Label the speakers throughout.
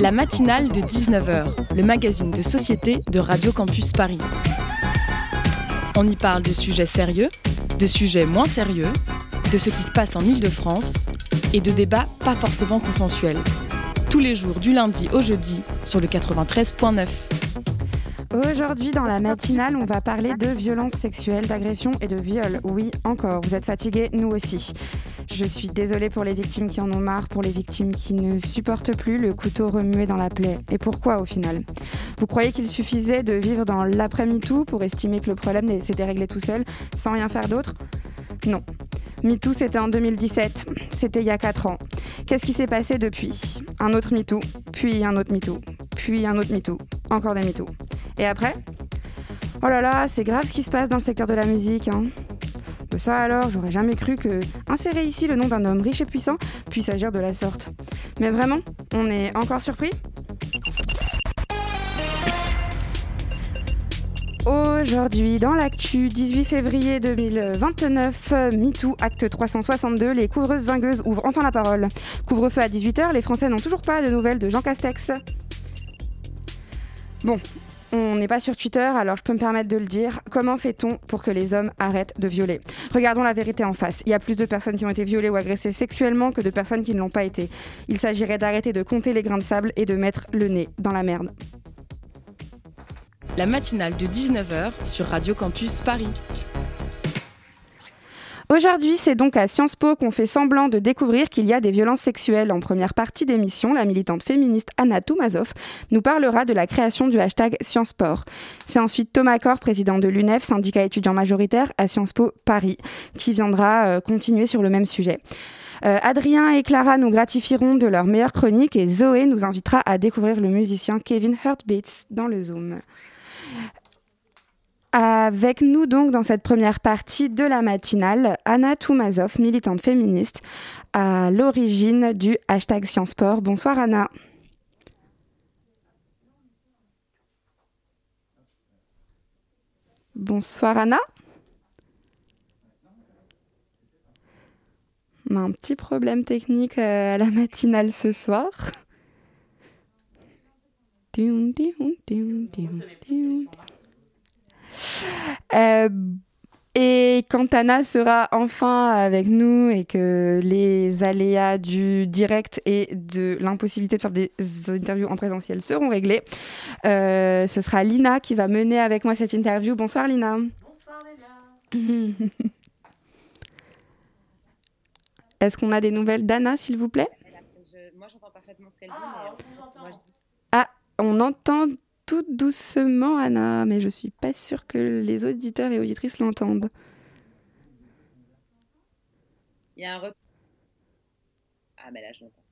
Speaker 1: La matinale de 19h, le magazine de société de Radio Campus Paris. On y parle de sujets sérieux, de sujets moins sérieux, de ce qui se passe en Ile-de-France et de débats pas forcément consensuels. Tous les jours du lundi au jeudi sur le 93.9.
Speaker 2: Aujourd'hui, dans la matinale, on va parler de violences sexuelles, d'agressions et de viols. Oui, encore. Vous êtes fatigués, nous aussi. Je suis désolée pour les victimes qui en ont marre, pour les victimes qui ne supportent plus le couteau remué dans la plaie. Et pourquoi au final? Vous croyez qu'il suffisait de vivre dans l'après-MeToo pour estimer que le problème s'était réglé tout seul, sans rien faire d'autre? Non. MeToo, c'était en 2017. C'était il y a 4 ans. Qu'est-ce qui s'est passé depuis? Un autre MeToo, puis un autre MeToo, puis un autre MeToo, encore des MeToo. Et après? Oh là là, c'est grave ce qui se passe dans le secteur de la musique. Hein. Ça alors, j'aurais jamais cru que insérer ici le nom d'un homme riche et puissant puisse agir de la sorte. Mais vraiment, on est encore surpris? Aujourd'hui, dans l'actu, 18 février 2029, MeToo, acte 362, les couvreuses zingueuses ouvrent enfin la parole. Couvre-feu à 18h, les Français n'ont toujours pas de nouvelles de Jean Castex. Bon, on n'est pas sur Twitter, alors je peux me permettre de le dire. Comment fait-on pour que les hommes arrêtent de violer? Regardons la vérité en face. Il y a plus de personnes qui ont été violées ou agressées sexuellement que de personnes qui ne l'ont pas été. Il s'agirait d'arrêter de compter les grains de sable et de mettre le nez dans la merde.
Speaker 1: La matinale de 19h sur Radio Campus Paris.
Speaker 2: Aujourd'hui, c'est donc à Sciences Po qu'on fait semblant de découvrir qu'il y a des violences sexuelles. En première partie d'émission, la militante féministe Anna Toumazov nous parlera de la création du hashtag SciencePort. C'est ensuite Thomas Cor, président de l'UNEF, syndicat étudiant majoritaire à Sciences Po Paris, qui viendra euh, continuer sur le même sujet. Euh, Adrien et Clara nous gratifieront de leur meilleure chronique et Zoé nous invitera à découvrir le musicien Kevin Hurtbeats dans le Zoom. Avec nous donc dans cette première partie de la matinale, Anna Toumazov, militante féministe, à l'origine du hashtag Sciencesport. Bonsoir Anna. Bonsoir Anna. On a un petit problème technique euh, à la matinale ce soir. Euh, et quand Anna sera enfin avec nous et que les aléas du direct et de l'impossibilité de faire des interviews en présentiel seront réglés, euh, ce sera Lina qui va mener avec moi cette interview. Bonsoir Lina.
Speaker 3: Bonsoir Lélia.
Speaker 2: Est-ce qu'on a des nouvelles d'Anna, s'il vous plaît?
Speaker 3: Moi j'entends parfaitement ce qu'elle dit. Ah, mais...
Speaker 2: ah, on entend tout doucement, Anna, mais je suis pas sûre que les auditeurs et auditrices l'entendent.
Speaker 3: Il y a un Ah, mais là, je
Speaker 2: l'entends.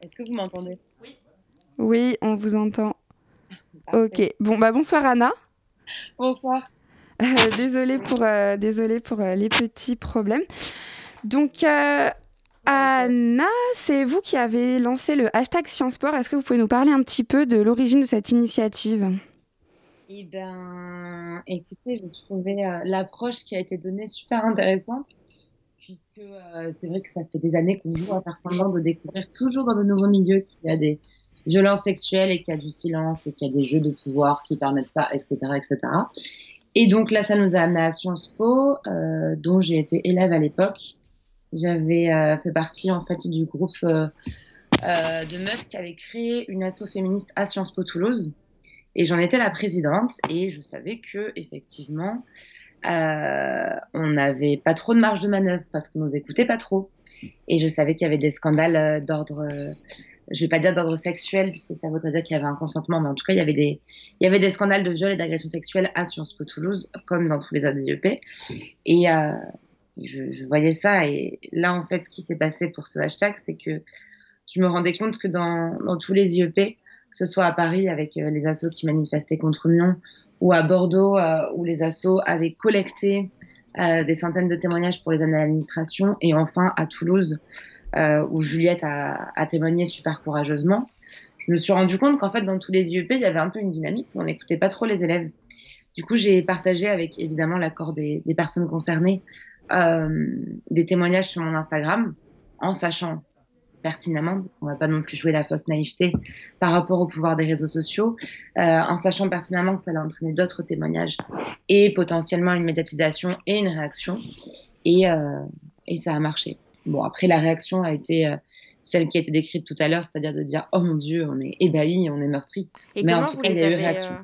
Speaker 3: Est-ce que vous m'entendez?
Speaker 2: Oui. Oui, on vous entend. ok. Bon, bah bonsoir, Anna.
Speaker 3: Bonsoir.
Speaker 2: Euh, désolée pour, euh, désolée pour euh, les petits problèmes. Donc, Anna, c'est vous qui avez lancé le hashtag Sciencesport. Est-ce que vous pouvez nous parler un petit peu de l'origine de cette initiative?
Speaker 3: Eh bien, écoutez, j'ai trouvé euh, l'approche qui a été donnée super intéressante, puisque euh, c'est vrai que ça fait des années qu'on joue à faire semblant de découvrir toujours dans de nouveaux milieux qu'il y a des violences sexuelles et qu'il y a du silence et qu'il y a des jeux de pouvoir qui permettent ça, etc., etc. Et donc là, ça nous a amené à Sciences Po, euh, dont j'ai été élève à l'époque. J'avais euh, fait partie en fait du groupe euh, euh, de meufs qui avait créé une asso féministe à Sciences Po Toulouse. Et j'en étais la présidente et je savais que effectivement on n'avait pas trop de marge de manœuvre parce qu'on nous écoutait pas trop. Et je savais qu'il y avait des scandales d'ordre, je vais pas dire d'ordre sexuel puisque ça voudrait dire qu'il y avait un consentement, mais en tout cas il y avait des, il y avait des scandales de viol et d'agression sexuelle à Sciences Po Toulouse comme dans tous les autres IEP. Et je, voyais ça. Et là, en fait, ce qui s'est passé pour ce hashtag, c'est que je me rendais compte que dans, tous les IEP, que ce soit à Paris avec euh, les assos qui manifestaient contre Lyon, ou à Bordeaux euh, où les assos avaient collecté euh, des centaines de témoignages pour les années d'administration, et enfin à Toulouse où Juliette a, témoigné super courageusement. Je me suis rendu compte qu'en fait, dans tous les IEP, il y avait un peu une dynamique où on n'écoutait pas trop les élèves. Du coup, j'ai partagé avec évidemment l'accord des, personnes concernées des témoignages sur mon Instagram. en sachant pertinemment, parce qu'on va pas non plus jouer la fausse naïveté par rapport au pouvoir des réseaux sociaux, euh, en sachant pertinemment que ça allait entraîner d'autres témoignages et potentiellement une médiatisation et une réaction. Et, euh, et ça a marché. Bon, après, la réaction a été euh, celle qui a été décrite tout à l'heure, c'est-à-dire de dire Oh mon Dieu, on est ébahi, on est meurtri.
Speaker 4: Et Mais en tout cas, il y a eu réaction.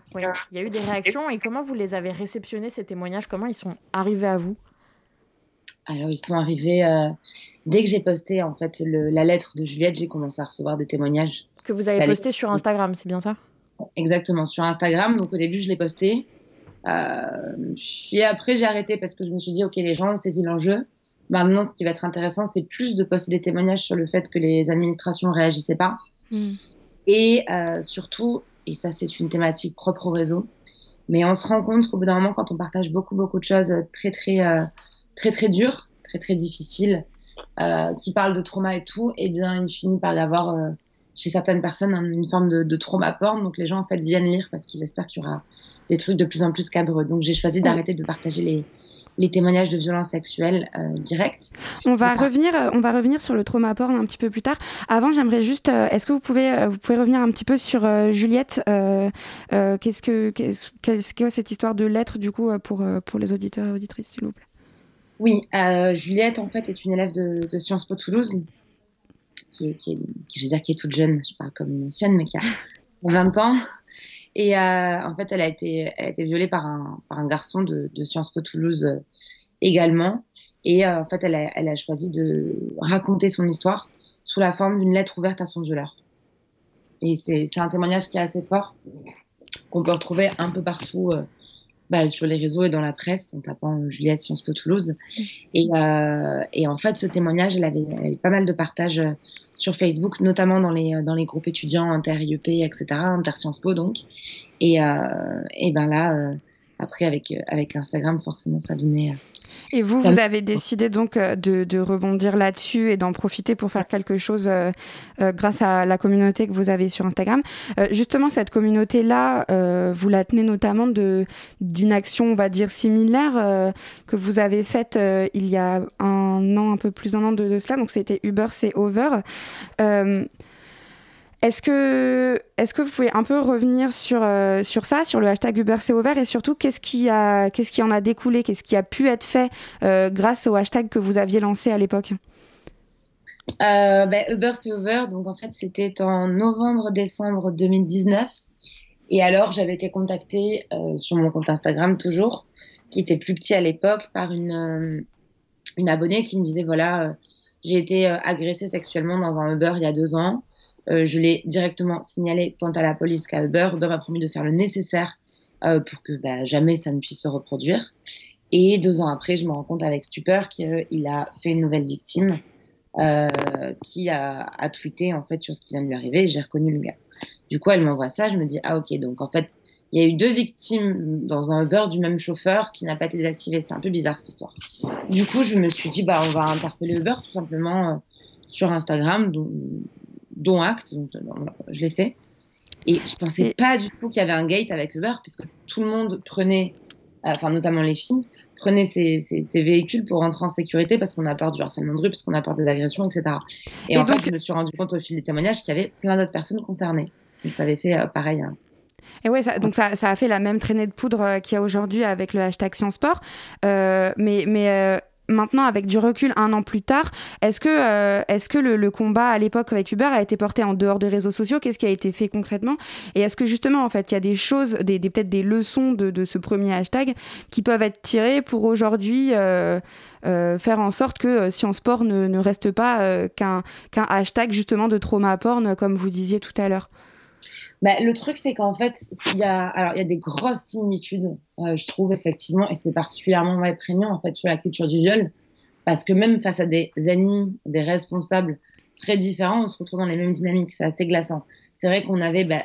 Speaker 4: il y a eu des réactions et comment vous les avez réceptionnés, ces témoignages? Comment ils sont arrivés à vous?
Speaker 3: Alors, ils sont arrivés euh, dès que j'ai posté en fait la lettre de Juliette, j'ai commencé à recevoir des témoignages.
Speaker 4: Que vous avez posté sur Instagram, c'est bien ça?
Speaker 3: Exactement, sur Instagram. Donc au début, je l'ai posté. Euh, puis après, j'ai arrêté parce que je me suis dit, ok, les gens ont saisi l'enjeu. Maintenant, ce qui va être intéressant, c'est plus de poster des témoignages sur le fait que les administrations réagissaient pas. Hmm. Et euh, surtout, et ça c'est une thématique propre au réseau, mais on se rend compte qu'au bout d'un moment, quand on partage beaucoup, beaucoup de choses très, très très très dur, très très difficile, euh, qui parle de trauma et tout, et eh bien il finit par y avoir euh, chez certaines personnes une forme de, trauma porn. Donc les gens en fait viennent lire parce qu'ils espèrent qu'il y aura des trucs de plus en plus cabreux. Donc j'ai choisi d'arrêter de partager les, les témoignages de violences sexuelles euh, directes.
Speaker 2: On va revenir, on va revenir sur le trauma porn un petit peu plus tard. Avant, j'aimerais juste, est-ce que vous pouvez, vous pouvez revenir un petit peu sur Juliette Qu'est-ce que, qu'est-ce que cette histoire de lettre du coup pour pour les auditeurs et auditrices, s'il vous plaît?
Speaker 3: Oui, euh, Juliette, en fait, est une élève de, Sciences Po Toulouse, qui est, je vais dire, qui est toute jeune, je parle comme une ancienne, mais qui a 20 ans. Et euh, en fait, elle a été, elle a été violée par un, par un garçon de, Sciences Po Toulouse euh, également. Et en fait, elle a, elle a, choisi de raconter son histoire sous la forme d'une lettre ouverte à son violeur. Et c'est un témoignage qui est assez fort, qu'on peut retrouver un peu partout bah, sur les réseaux et dans la presse en tapant Juliette Sciences Po Toulouse. Mm. Et, euh, et, en fait, ce témoignage, elle avait, avait, pas mal de partages euh, sur Facebook, notamment dans les, dans les groupes étudiants inter-IEP, etc., inter-Sciences Po donc. Et, euh, et ben là, après, avec, avec Instagram, forcément, ça donnait
Speaker 2: et vous, vous avez décidé donc euh, de, rebondir là-dessus et d'en profiter pour faire quelque chose euh, euh, grâce à la communauté que vous avez sur Instagram. justement, cette communauté-là, vous la tenez notamment d'une action, on va dire, similaire que vous avez faite il y a un an, un peu plus d'un an de, de cela. Donc, c'était Uber, c'est Over. Est-ce que, est que vous pouvez un peu revenir sur, euh, sur ça, sur le hashtag Uber c'est ouvert et surtout qu'est-ce qui, qui en a découlé, qu'est-ce qui a pu être fait euh, grâce au hashtag que vous aviez lancé à l'époque?
Speaker 3: Euh, ben, Uber c'est over, donc en fait c'était en novembre-décembre 2019. Et alors j'avais été contactée sur mon compte Instagram toujours, qui était plus petit à l'époque, par une, une abonnée qui me disait voilà, j'ai été agressée sexuellement dans un Uber il y a deux ans. Euh, je l'ai directement signalé tant à la police qu'à Uber. Uber m'a promis de faire le nécessaire euh, pour que bah, jamais ça ne puisse se reproduire. Et deux ans après, je me rends compte avec stupeur qu'il a fait une nouvelle victime euh, qui a, a, tweeté en fait sur ce qui vient de lui arriver. J'ai reconnu le gars. Du coup, elle m'envoie ça. Je me dis ah ok donc en fait il y a eu deux victimes dans un Uber du même chauffeur qui n'a pas été désactivé. C'est un peu bizarre cette histoire. Du coup, je me suis dit bah on va interpeller Uber tout simplement sur Instagram. Dont acte, donc je l'ai fait. Et je pensais pas du tout qu'il y avait un gate avec Uber, puisque tout le monde prenait, euh, enfin notamment les filles, prenait ces, véhicules pour rentrer en sécurité parce qu'on a peur du harcèlement de rue, parce qu'on a peur des agressions, etc. Et, en fait, je me suis rendu compte au fil des témoignages qu'il y avait plein d'autres personnes concernées. Donc ça avait fait euh, pareil. Hein.
Speaker 2: Et ouais, donc ça, ça, a fait la même traînée de poudre euh, qu'il y a aujourd'hui avec le hashtag Sciences Sport. mais mais maintenant, avec du recul, un an plus tard, est-ce que, euh, est-ce que le, combat à l'époque avec Uber a été porté en dehors des réseaux sociaux? Qu'est-ce qui a été fait concrètement? Et est-ce que justement, en fait, il y a des choses, des, peut-être des leçons de, ce premier hashtag qui peuvent être tirées pour aujourd'hui euh, euh, faire en sorte que Science Sport ne, reste pas qu'un, qu'un hashtag justement de trauma porn, comme vous disiez tout à l'heure?
Speaker 3: Bah, le truc, c'est qu'en fait, il y a, alors, il y a des grosses similitudes, euh, je trouve, effectivement, et c'est particulièrement ouais, prégnant, en fait, sur la culture du viol, parce que même face à des ennemis, des responsables très différents, on se retrouve dans les mêmes dynamiques. C'est assez glaçant. C'est vrai qu'on avait, bah,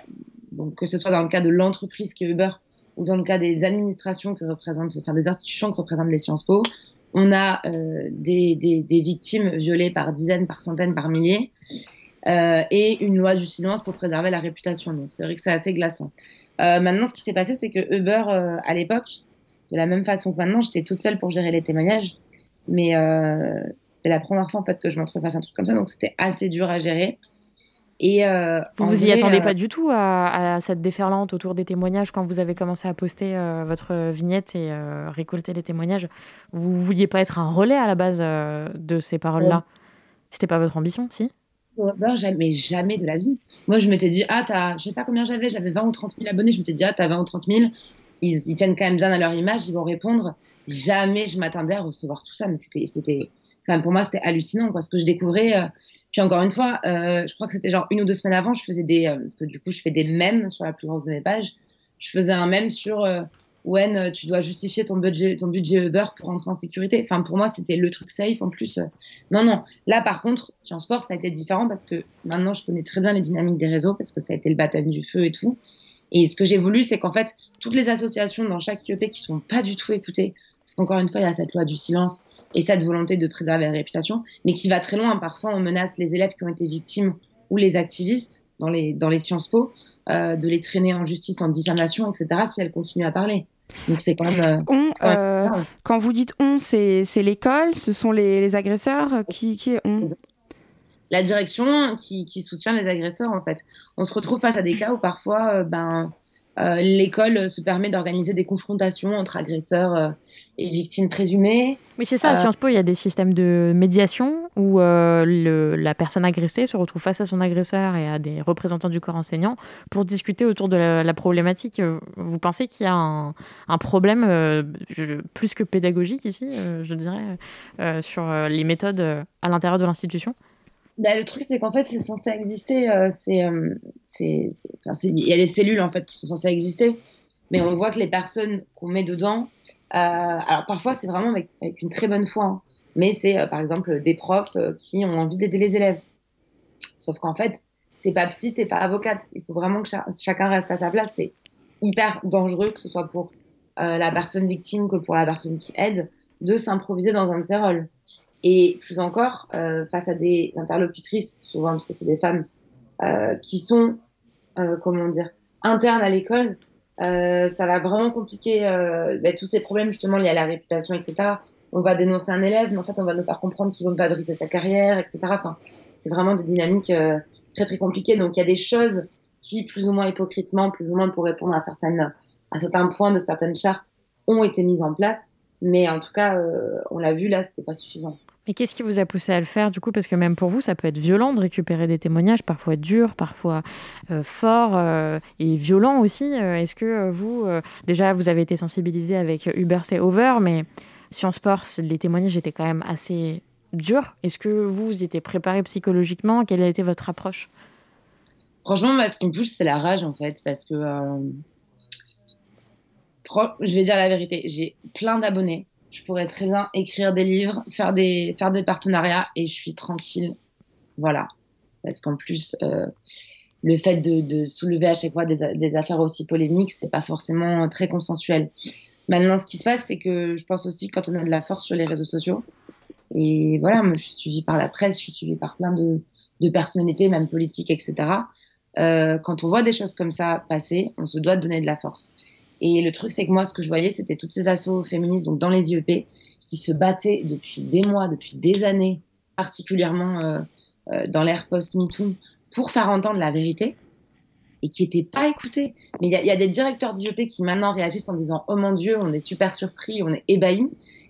Speaker 3: donc, que ce soit dans le cas de l'entreprise qui est Uber, ou dans le cas des administrations que représentent, enfin, des institutions que représentent les Sciences Po, on a euh, des, des, des victimes violées par dizaines, par centaines, par milliers. Euh, et une loi du silence pour préserver la réputation. Donc c'est vrai que c'est assez glaçant. Euh, maintenant, ce qui s'est passé, c'est que Uber, euh, à l'époque, de la même façon que maintenant, j'étais toute seule pour gérer les témoignages. Mais c'était la première fois en fait que je m'entre face à un truc comme ça, donc c'était assez dur à gérer.
Speaker 4: Et vous vous y attendez pas du tout à, cette déferlante autour des témoignages quand vous avez commencé à poster votre vignette et récolter les témoignages? Vous vouliez pas être un relais à la base de ces paroles-là? C'était pas votre ambition, si?
Speaker 3: Jamais, jamais de la vie. Moi, je m'étais dit, ah, as, je sais pas combien j'avais, j'avais 20 ou 30 000 abonnés. Je m'étais dit, ah, t'as 20 ou 30 000. Ils, ils, tiennent quand même bien à leur image, ils vont répondre. Jamais je m'attendais à recevoir tout ça, mais c'était, c'était, enfin, pour moi, c'était hallucinant, quoi, ce que je découvrais. Euh. Puis encore une fois, euh, je crois que c'était genre une ou deux semaines avant, je faisais des, euh, parce que du coup, je fais des mèmes sur la plus grosse de mes pages. Je faisais un mème sur, When euh, tu dois justifier ton budget, ton budget Uber pour rentrer en sécurité. Enfin, pour moi, c'était le truc safe en plus. Euh. Non, non. Là, par contre, Sciences Sport, ça a été différent parce que maintenant, je connais très bien les dynamiques des réseaux parce que ça a été le baptême du feu et tout. Et ce que j'ai voulu, c'est qu'en fait, toutes les associations dans chaque IEP qui sont pas du tout écoutées, parce qu'encore une fois, il y a cette loi du silence et cette volonté de préserver la réputation, mais qui va très loin. Parfois, on menace les élèves qui ont été victimes ou les activistes dans les, dans les Sciences Po euh, de les traîner en justice en diffamation, etc., si elles continuent à parler. Donc c'est quand même. Euh,
Speaker 2: on, euh, quand vous dites on, c'est l'école, ce sont les, agresseurs qui, qui est on
Speaker 3: La direction qui, qui, soutient les agresseurs en fait. On se retrouve face à des cas où parfois, euh, ben, euh, l'école se permet d'organiser des confrontations entre agresseurs euh, et victimes présumées.
Speaker 4: Oui, c'est ça. À euh, Sciences Po, il y a des systèmes de médiation où le, la personne agressée se retrouve face à son agresseur et à des représentants du corps enseignant pour discuter autour de la, problématique. Vous pensez qu'il y a un, un problème plus que pédagogique ici, je dirais, sur les méthodes à l'intérieur de l'institution?
Speaker 3: Bah, le truc, c'est qu'en fait, c'est censé exister. Euh, euh, c'est, il y a des cellules en fait qui sont censées exister, mais on voit que les personnes qu'on met dedans, euh, alors parfois c'est vraiment avec, une très bonne foi, hein, mais c'est par exemple des profs qui ont envie d'aider les élèves. Sauf qu'en fait, t'es pas psy, t'es pas avocate. Il faut vraiment que chacun reste à sa place. C'est hyper dangereux que ce soit pour la personne victime que pour la personne qui aide de s'improviser dans un de ces rôles. Et plus encore, euh, face à des interlocutrices, souvent parce que c'est des femmes, euh, qui sont, euh, comment dire, internes à l'école, euh, ça va vraiment compliquer euh, bah, tous ces problèmes justement liés à la réputation, etc. On va dénoncer un élève, mais en fait, on va nous faire comprendre qu'il ne veut pas briser sa carrière, etc. Enfin, c'est vraiment des dynamiques euh, très très compliquées. Donc, il y a des choses qui, plus ou moins hypocritement, plus ou moins pour répondre à certaines, à certains points de certaines chartes, ont été mises en place. Mais en tout cas, on l'a vu là, c'était pas suffisant.
Speaker 4: Et qu'est-ce qui vous a poussé à le faire du coup? Parce que même pour vous, ça peut être violent de récupérer des témoignages, parfois durs, parfois euh, forts euh, et violents aussi. Euh, est-ce que vous, déjà, vous avez été sensibilisé avec Uber C'est Over, mais Sciences Sport, les témoignages étaient quand même assez durs. Est-ce que vous, vous étiez préparé psychologiquement? Quelle a été votre approche?
Speaker 3: Franchement, ce qui me pousse, c'est la rage en fait, parce que je vais dire la vérité, j'ai plein d'abonnés je pourrais très bien écrire des livres, faire des, faire des partenariats et je suis tranquille. Voilà. Parce qu'en plus, euh, le fait de, de, soulever à chaque fois des, des affaires aussi polémiques, c'est pas forcément très consensuel. Maintenant, ce qui se passe, c'est que je pense aussi quand on a de la force sur les réseaux sociaux, et voilà, moi, je suis suivie par la presse, je suis suivie par plein de, de personnalités, même politiques, etc. Euh, quand on voit des choses comme ça passer, on se doit de donner de la force. Et le truc, c'est que moi, ce que je voyais, c'était toutes ces assauts féministes, donc dans les IEP, qui se battaient depuis des mois, depuis des années, particulièrement euh, euh, dans l'ère post-MeToo, pour faire entendre la vérité et qui n'étaient pas écoutés. Mais il y, y, a des directeurs d'IEP qui maintenant réagissent en disant Oh mon Dieu, on est super surpris, on est ébahis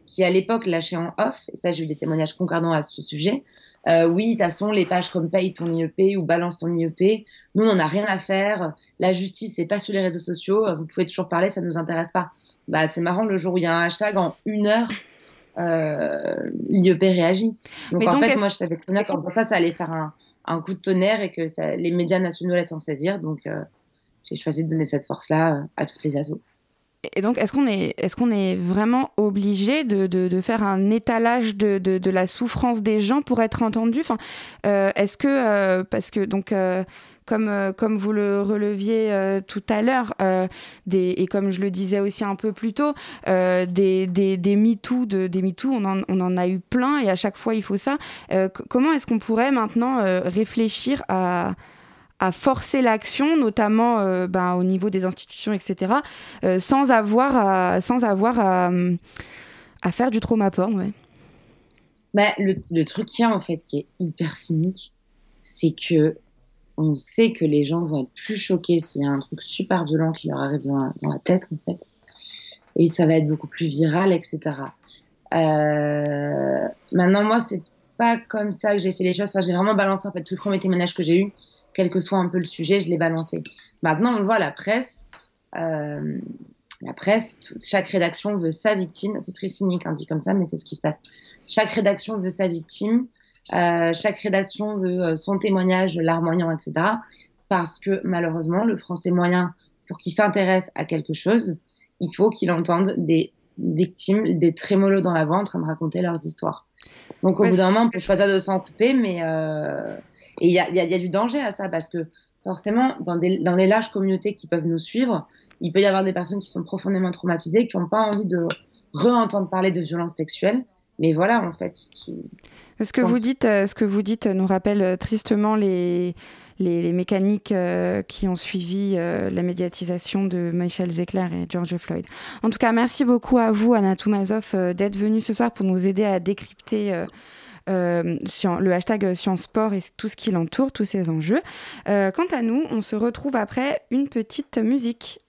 Speaker 3: qui à l'époque lâchait en off, et ça j'ai eu des témoignages concordants à ce sujet, euh, oui, de toute façon, les pages comme paye ton IEP ou balance ton IEP, nous on n'a rien à faire, la justice c'est pas sur les réseaux sociaux, vous pouvez toujours parler, ça ne nous intéresse pas. Bah, c'est marrant, le jour où il y a un hashtag, en une heure, euh, l'IEP réagit. Donc en fait, moi je savais très bien qu'en ça, ça allait faire un, un, coup de tonnerre et que ça, les médias nationaux allaient s'en saisir, donc euh, j'ai choisi de donner cette force-là euh, à toutes les assos.
Speaker 2: Et donc, est-ce qu'on est, est, qu'on est vraiment obligé de, de, faire un étalage de, de, la souffrance des gens pour être entendu? Enfin, euh, Est-ce que, euh, parce que, donc, euh, comme, comme vous le releviez tout à l'heure, et comme je le disais aussi un peu plus tôt, des, des, des MeToo, de, des MeToo on, en, on en a eu plein et à chaque fois il faut ça. comment est-ce qu'on pourrait maintenant réfléchir à à forcer l'action, notamment euh, ben, au niveau des institutions, etc., euh, sans avoir à, sans avoir à, faire du trauma porn.
Speaker 3: Bah, le, le truc qu'il y a en fait qui est hyper cynique, c'est que on sait que les gens vont être plus choqués s'il y a un truc super violent qui leur arrive dans la, tête, en fait. Et ça va être beaucoup plus viral, etc. Euh, maintenant, moi, c'est pas comme ça que j'ai fait les choses. Enfin, j'ai vraiment balancé, en fait, tout le premier témoignage que j'ai eu, quel que soit un peu le sujet, je l'ai balancé. Maintenant, on voit la presse. Euh, la presse, chaque rédaction veut sa victime. C'est très cynique, hein, dit comme ça, mais c'est ce qui se passe. Chaque rédaction veut sa victime. Euh, chaque rédaction veut euh, son témoignage, larmoyant, etc. Parce que malheureusement, le français moyen, pour qu'il s'intéresse à quelque chose, il faut qu'il entende des victimes, des trémolos dans la voix en train de raconter leurs histoires. Donc au bout d'un moment, on peut choisir de s'en couper, mais euh... et il y a, y, a, y a, du danger à ça parce que forcément, dans, des, dans les larges communautés qui peuvent nous suivre, il peut y avoir des personnes qui sont profondément traumatisées, qui n'ont pas envie de re-entendre parler de violences sexuelles mais voilà, en fait.
Speaker 2: Ce que, vous dites, euh, ce que vous dites nous rappelle euh, tristement les, les, les mécaniques euh, qui ont suivi euh, la médiatisation de Michel Zecler et George Floyd? En tout cas, merci beaucoup à vous, Anna Toumazov, euh, d'être venue ce soir pour nous aider à décrypter. Euh, le hashtag Science Sport et tout ce qui l'entoure, tous ces enjeux. Euh, quant à nous, on se retrouve après une petite musique.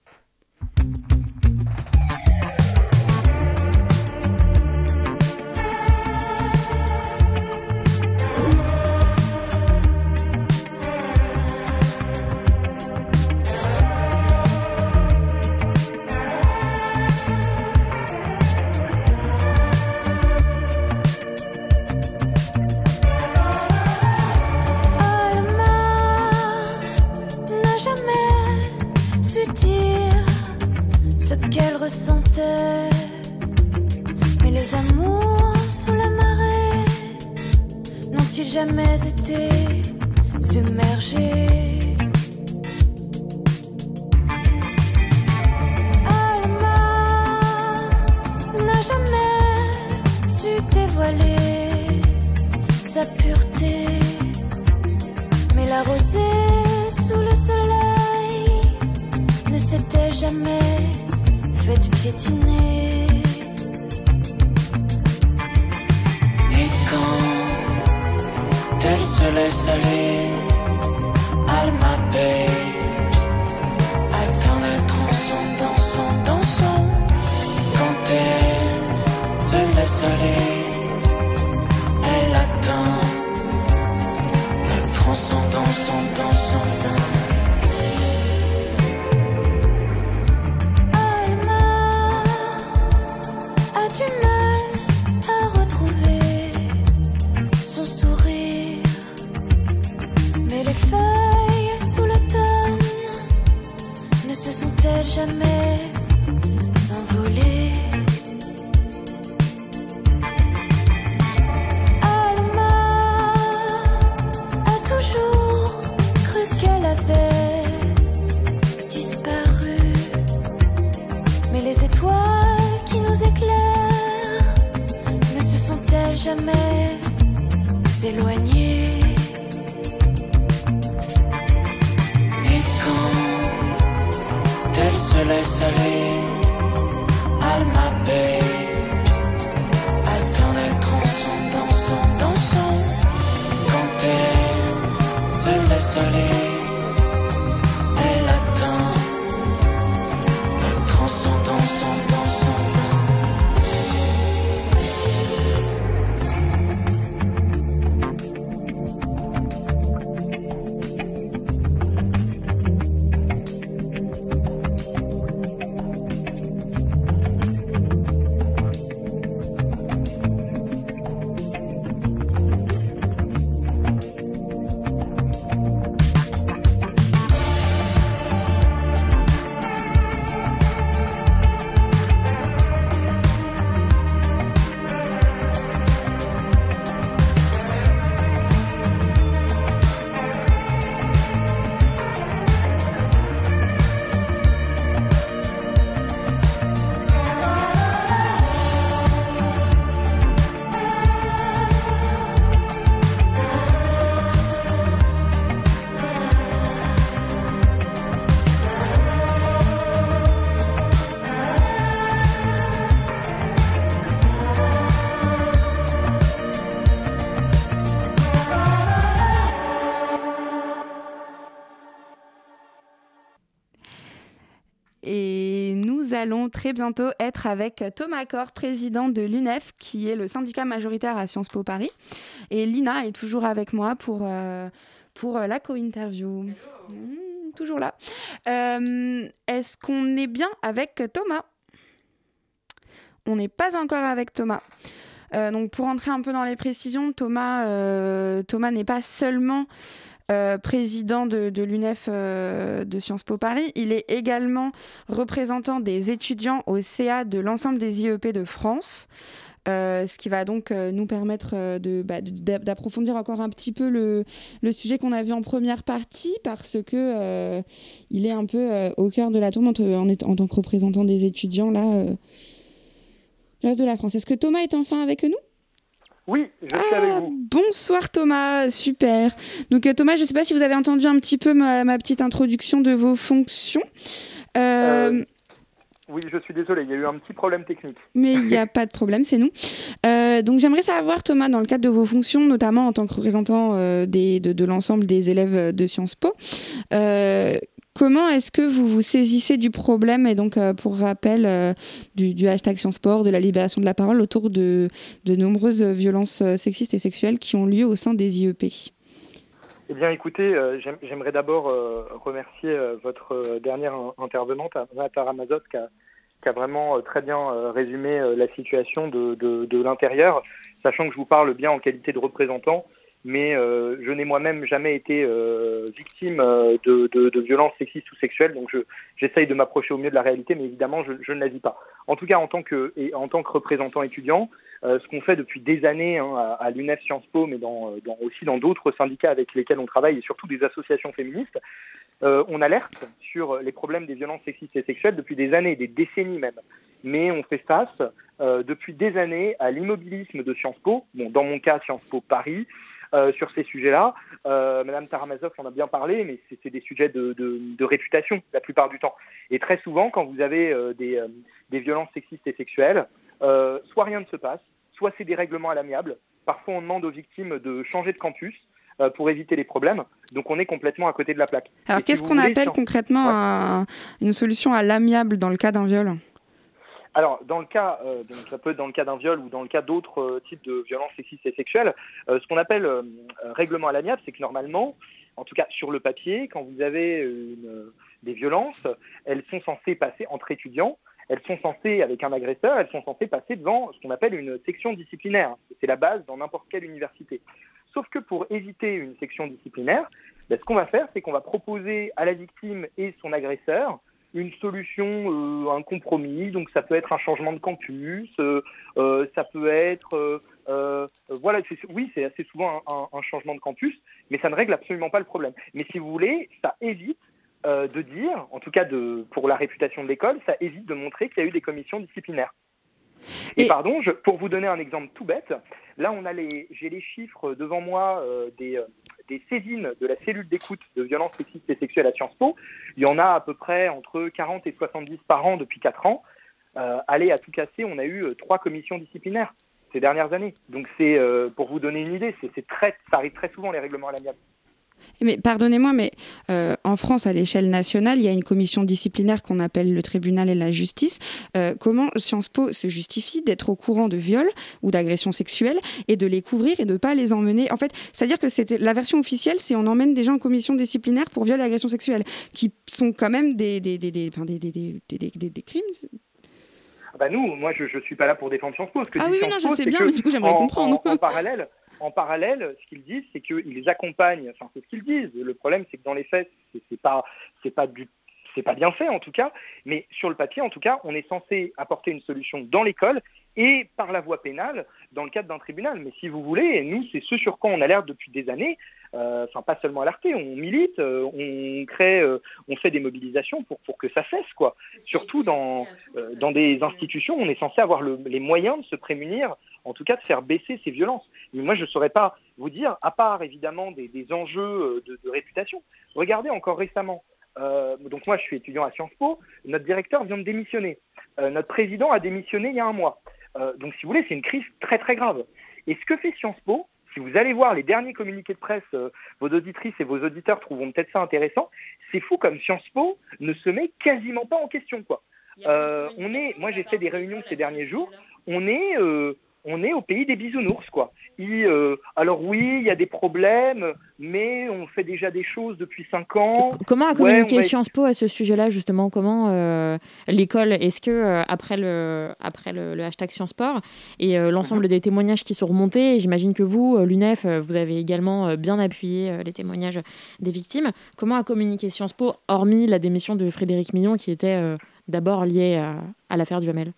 Speaker 5: Jamais
Speaker 2: allons très bientôt être avec Thomas Cor, président de l'UNEF, qui est le syndicat majoritaire à Sciences Po Paris. Et Lina est toujours avec moi pour, euh, pour euh, la co-interview. Mmh, toujours là. Euh, est-ce qu'on est bien avec Thomas? On n'est pas encore avec Thomas. donc pour entrer un peu dans les précisions, Thomas, Thomas n'est pas seulement euh, président de, l'UNEF euh, de Sciences Po Paris. Il est également représentant des étudiants au CA de l'ensemble des IEP de France. Euh, ce qui va donc nous permettre bah, d'approfondir encore un petit peu le, sujet qu'on a vu en première partie parce que il est un peu au cœur de la tourmente en, en, tant que représentant des étudiants là du reste de la France. Est-ce que Thomas est enfin avec nous?
Speaker 6: Oui, je suis avec vous.
Speaker 2: Ah, bonsoir Thomas, super. Donc euh, Thomas, je ne sais pas si vous avez entendu un petit peu ma, petite introduction de vos fonctions.
Speaker 6: Euh, euh, oui, je suis désolé, il y a eu un petit problème technique.
Speaker 2: Mais il n'y a pas de problème, c'est nous. donc j'aimerais savoir, Thomas, dans le cadre de vos fonctions, notamment en tant que représentant des, de, de l'ensemble des élèves de Sciences Po, Comment est-ce que vous vous saisissez du problème et donc euh, pour rappel euh, du, hashtag Sciences de la libération de la parole autour de, de nombreuses violences euh, sexistes et sexuelles qui ont lieu au sein des IEP
Speaker 6: eh bien, écoutez, j'aimerais d'abord remercier votre dernière intervenante, Anna Ramazot, qui a, qui a, vraiment très bien résumé la situation de l'intérieur, sachant que je vous parle bien en qualité de représentant mais euh, je n'ai moi-même jamais été euh, victime euh, de, violences sexistes ou sexuelles, donc j'essaye de m'approcher au mieux de la réalité, mais évidemment, je, ne la vis pas. En tout cas, en tant que, et en tant que représentant étudiant, ce qu'on fait depuis des années hein, à, l'UNEF Sciences Po, mais aussi dans d'autres syndicats avec lesquels on travaille, et surtout des associations féministes, on alerte sur les problèmes des violences sexistes et sexuelles depuis des années, des décennies même. Mais on fait face depuis des années à l'immobilisme de Sciences Po, bon, dans mon cas Sciences Po Paris, euh, sur ces sujets-là. Euh, Madame Taramazov en a bien parlé, mais c'est des sujets de, réputation la plupart du temps. Et très souvent, quand vous avez euh, des, violences sexistes et sexuelles, soit rien ne se passe, soit c'est des règlements à l'amiable. Parfois, on demande aux victimes de changer de campus pour éviter les problèmes. Donc on est complètement à côté de la plaque.
Speaker 2: Alors qu'est-ce qu'on appelle concrètement une solution à l'amiable dans le cas d'un viol?
Speaker 6: Alors, dans le cas, euh, ça peut être dans le cas d'un viol ou dans le cas d'autres euh, types de violences sexistes et sexuelles, euh, ce qu'on appelle règlement à l'amiable, c'est que normalement, en tout cas sur le papier, quand vous avez des violences, elles sont censées passer entre étudiants, elles sont censées, avec un agresseur, elles sont censées passer devant ce qu'on appelle une section disciplinaire. C'est la base dans n'importe quelle université. Sauf que pour éviter une section disciplinaire, ben, ce qu'on va faire, c'est qu'on va proposer à la victime et son agresseur une solution, euh, un compromis. Donc ça peut être un changement de campus, euh, euh, ça peut être, voilà, oui, c'est assez souvent un, changement de campus, mais ça ne règle absolument pas le problème. Mais si vous voulez, ça évite de dire, en tout cas de, pour la réputation de l'école, ça évite de montrer qu'il y a eu des commissions disciplinaires. Et, pardon, pour vous donner un exemple tout bête, là on a les, j'ai les chiffres devant moi des, des saisines de la cellule d'écoute de violences sexistes et sexuelles à Sciences Po. Il y en a à peu près entre 40 et 70 par an depuis 4 ans. Euh, allez, à tout casser, on a eu euh, trois commissions disciplinaires ces dernières années. Donc c'est, euh, pour vous donner une idée, c'est, très, ça arrive très souvent les règlements à l'amiable.
Speaker 2: Mais pardonnez-moi, mais euh, en France, à l'échelle nationale, il y a une commission disciplinaire qu'on appelle le tribunal et la justice. Euh, comment Sciences Po se justifie d'être au courant de viols ou d'agressions sexuelles et de les couvrir et de ne pas les emmener? En fait, c'est-à-dire que c'était la version officielle, c'est on emmène des gens en commission disciplinaire pour viol et agressions sexuelles, qui sont quand même des, des, des, des, des crimes
Speaker 6: bah nous, moi je ne suis pas là pour défendre Sciences Po.
Speaker 2: ah oui, non, je sais bien, mais du coup j'aimerais comprendre.
Speaker 6: en parallèle, en parallèle, ce qu'ils disent, c'est qu'ils les accompagnent, enfin c'est ce qu'ils disent. Le problème, c'est que dans les faits, c'est pas, c'est pas du c'est pas bien fait en tout cas, mais sur le papier en tout cas, on est censé apporter une solution dans l'école et par la voie pénale dans le cadre d'un tribunal. Mais si vous voulez, nous, c'est ce sur quoi on alerte depuis des années, euh, enfin pas seulement alerter, on milite, euh, on crée, euh, on fait des mobilisations pour, pour que ça cesse, quoi. Surtout dans, dans des institutions, on est censé avoir les moyens de se prémunir, en tout cas de faire baisser ces violences. Mais moi, je ne saurais pas vous dire, à part évidemment des, enjeux de, de, réputation. Regardez encore récemment, donc moi je suis étudiant à Sciences Po, notre directeur vient de démissionner. notre président a démissionné il y a un mois. Euh, donc si vous voulez, c'est une crise très très grave. Et ce que fait Sciences Po, si vous allez voir les derniers communiqués de presse, euh, vos auditrices et vos auditeurs trouveront peut-être ça intéressant, c'est fou comme Sciences Po ne se met quasiment pas en question. quoi. on est, moi j'ai fait des réunions ces derniers jours, on est, on est au pays des bisounours, quoi. Euh, alors oui, il y a des problèmes, mais on fait déjà des choses depuis cinq ans.
Speaker 4: Comment a communiqué Sciences Po à ce sujet-là, justement? Comment euh, l'école, est-ce que euh, après, le, après le, hashtag Sciences Sport et l'ensemble mhm. des témoignages qui sont remontés, j'imagine que vous, l'UNEF, vous avez également bien appuyé les témoignages des victimes, comment a communiqué Sciences Po, hormis la démission de Frédéric Mignon, qui était d'abord liée à, à l'affaire Duhamel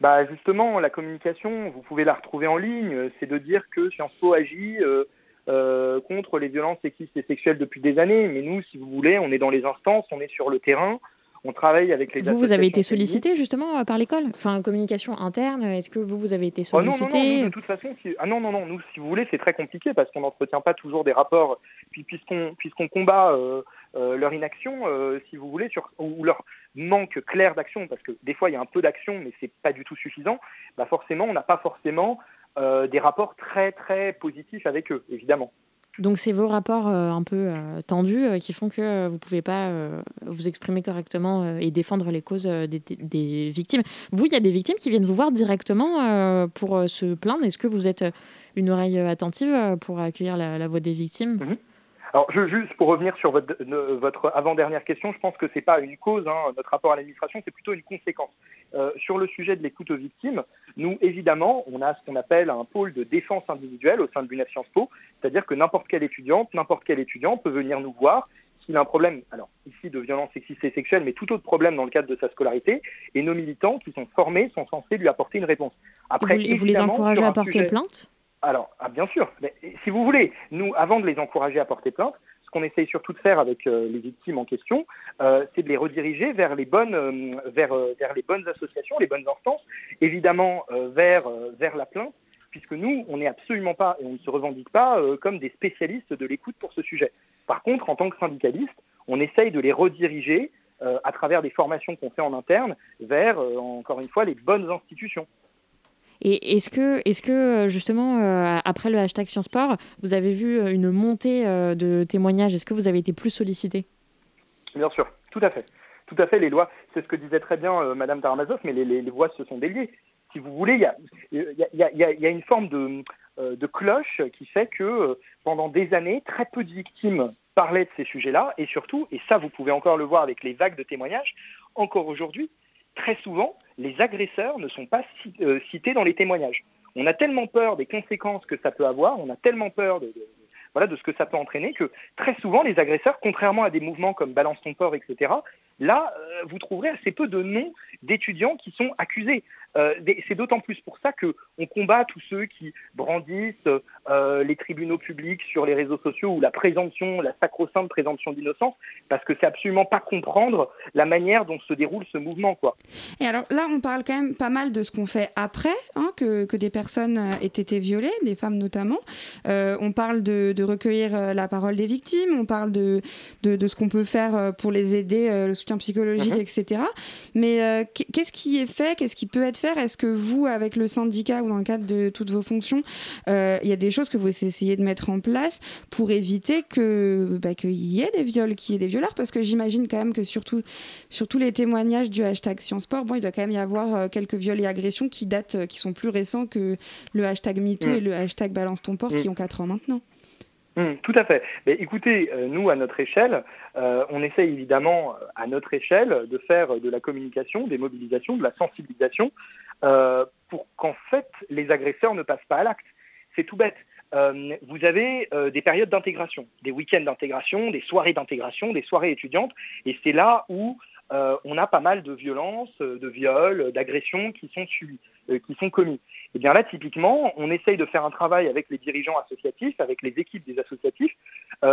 Speaker 6: bah justement, la communication, vous pouvez la retrouver en ligne, c'est de dire que Sciences Po agit euh, euh, contre les violences sexistes et sexuelles depuis des années. Mais nous, si vous voulez, on est dans les instances, on est sur le terrain, on travaille avec les
Speaker 4: Vous, vous avez été sollicité justement par l'école? Enfin, communication interne, est-ce que vous, vous avez été sollicité
Speaker 6: oh non, non, non, de toute façon, ah non, non, non, nous, si vous voulez, c'est très compliqué parce qu'on n'entretient pas toujours des rapports. Puis puisqu'on puisqu'on combat euh, leur inaction, si vous voulez, sur, ou leur manque clair d'action, parce que des fois il y a un peu d'action, mais c'est pas du tout suffisant, bah forcément on n'a pas forcément euh, des rapports très très positifs avec eux, évidemment.
Speaker 4: Donc c'est vos rapports euh, un peu euh, tendus qui font que vous ne pouvez pas vous exprimer correctement et défendre les causes des, victimes. Vous, il y a des victimes qui viennent vous voir directement pour se plaindre. Est-ce que vous êtes une oreille attentive pour accueillir la, voix des victimes?
Speaker 6: Mhm. Alors, je, juste pour revenir sur votre, votre avant-dernière question, je pense que ce n'est pas une cause, hein, notre rapport à l'administration, c'est plutôt une conséquence. Euh, sur le sujet de l'écoute aux victimes, nous, évidemment, on a ce qu'on appelle un pôle de défense individuelle au sein de l'UNEF Sciences Po, c'est-à-dire que n'importe quelle étudiante, n'importe quel étudiant peut venir nous voir s'il a un problème, alors ici de violence sexiste et sexuelle, mais tout autre problème dans le cadre de sa scolarité, et nos militants qui sont formés sont censés lui apporter une réponse.
Speaker 4: Après, vous, vous les encouragez à porter plainte?
Speaker 6: Alors, ah, bien sûr, si vous voulez, nous, avant de les encourager à porter plainte, ce qu'on essaye surtout de faire avec euh, les victimes en question, euh, c'est de les rediriger vers les bonnes, euh, vers, vers, les bonnes associations, les bonnes instances, évidemment vers, vers la plainte, puisque nous, on n'est absolument pas, et on ne se revendique pas comme des spécialistes de l'écoute pour ce sujet. Par contre, en tant que syndicaliste, on essaye de les rediriger à travers des formations qu'on fait en interne vers, encore une fois, les bonnes institutions.
Speaker 4: Et est-ce que, est que euh, justement, euh, après le hashtag Sciences vous avez vu euh, une montée de témoignages? Est-ce que vous avez été plus sollicité
Speaker 6: Bien sûr, tout à fait. Tout à fait, les lois, c'est ce que disait très bien Madame Taramazov, mais les, voix se sont déliées. Si vous voulez, il y a, une forme de, cloche qui fait que pendant des années, très peu de victimes parlaient de ces sujets-là, et surtout, et ça vous pouvez encore le voir avec les vagues de témoignages, encore aujourd'hui, très souvent, les agresseurs ne sont pas euh, cités dans les témoignages. On a tellement peur des conséquences que ça peut avoir, on a tellement peur de, voilà, de ce que ça peut entraîner que très souvent les agresseurs, contrairement à des mouvements comme Balance ton port, etc., là, euh, vous trouverez assez peu de noms d'étudiants qui sont accusés. Euh, c'est d'autant plus pour ça qu'on combat tous ceux qui brandissent euh, les tribunaux publics sur les réseaux sociaux ou la présomption, la sacro-sainte présomption d'innocence, parce que c'est absolument pas comprendre la manière dont se déroule ce mouvement. Quoi.
Speaker 2: Et alors là, on parle quand même pas mal de ce qu'on fait après, hein, que, que, des personnes aient été violées, des femmes notamment. on parle de, de recueillir la parole des victimes, on parle de, de, de ce qu'on peut faire pour les aider, le soutien psychologique, mhm. etc. Mais qu'est-ce qui est fait Qu'est-ce qui peut être fait Est-ce que vous, avec le syndicat ou dans le cadre de toutes vos fonctions, euh, il y a des choses que vous essayez de mettre en place pour éviter que bah, qu'il y ait des viols, qu'il y ait des violeurs? Parce que j'imagine quand même que surtout sur tous les témoignages du hashtag Sciencesport, bon, il doit quand même y avoir euh, quelques viols et agressions qui datent, euh, qui sont plus récents que le hashtag MeToo mm. et le hashtag Balance ton port qui mm. ont 4 ans maintenant.
Speaker 6: Mm, tout à fait. Écoutez, nous, à notre échelle, on essaie évidemment, à notre échelle, de faire de la communication, des mobilisations, de la sensibilisation, euh, pour qu'en fait les agresseurs ne passent pas à l'acte. C'est tout bête. Euh, vous avez euh, des périodes d'intégration, des week-ends d'intégration, des soirées d'intégration, des soirées étudiantes, et c'est là où on a pas mal de violences, de viols, d'agressions qui sont subies, qui sont commis. Et eh bien là, typiquement, on essaye de faire un travail avec les dirigeants associatifs, avec les équipes des associatifs,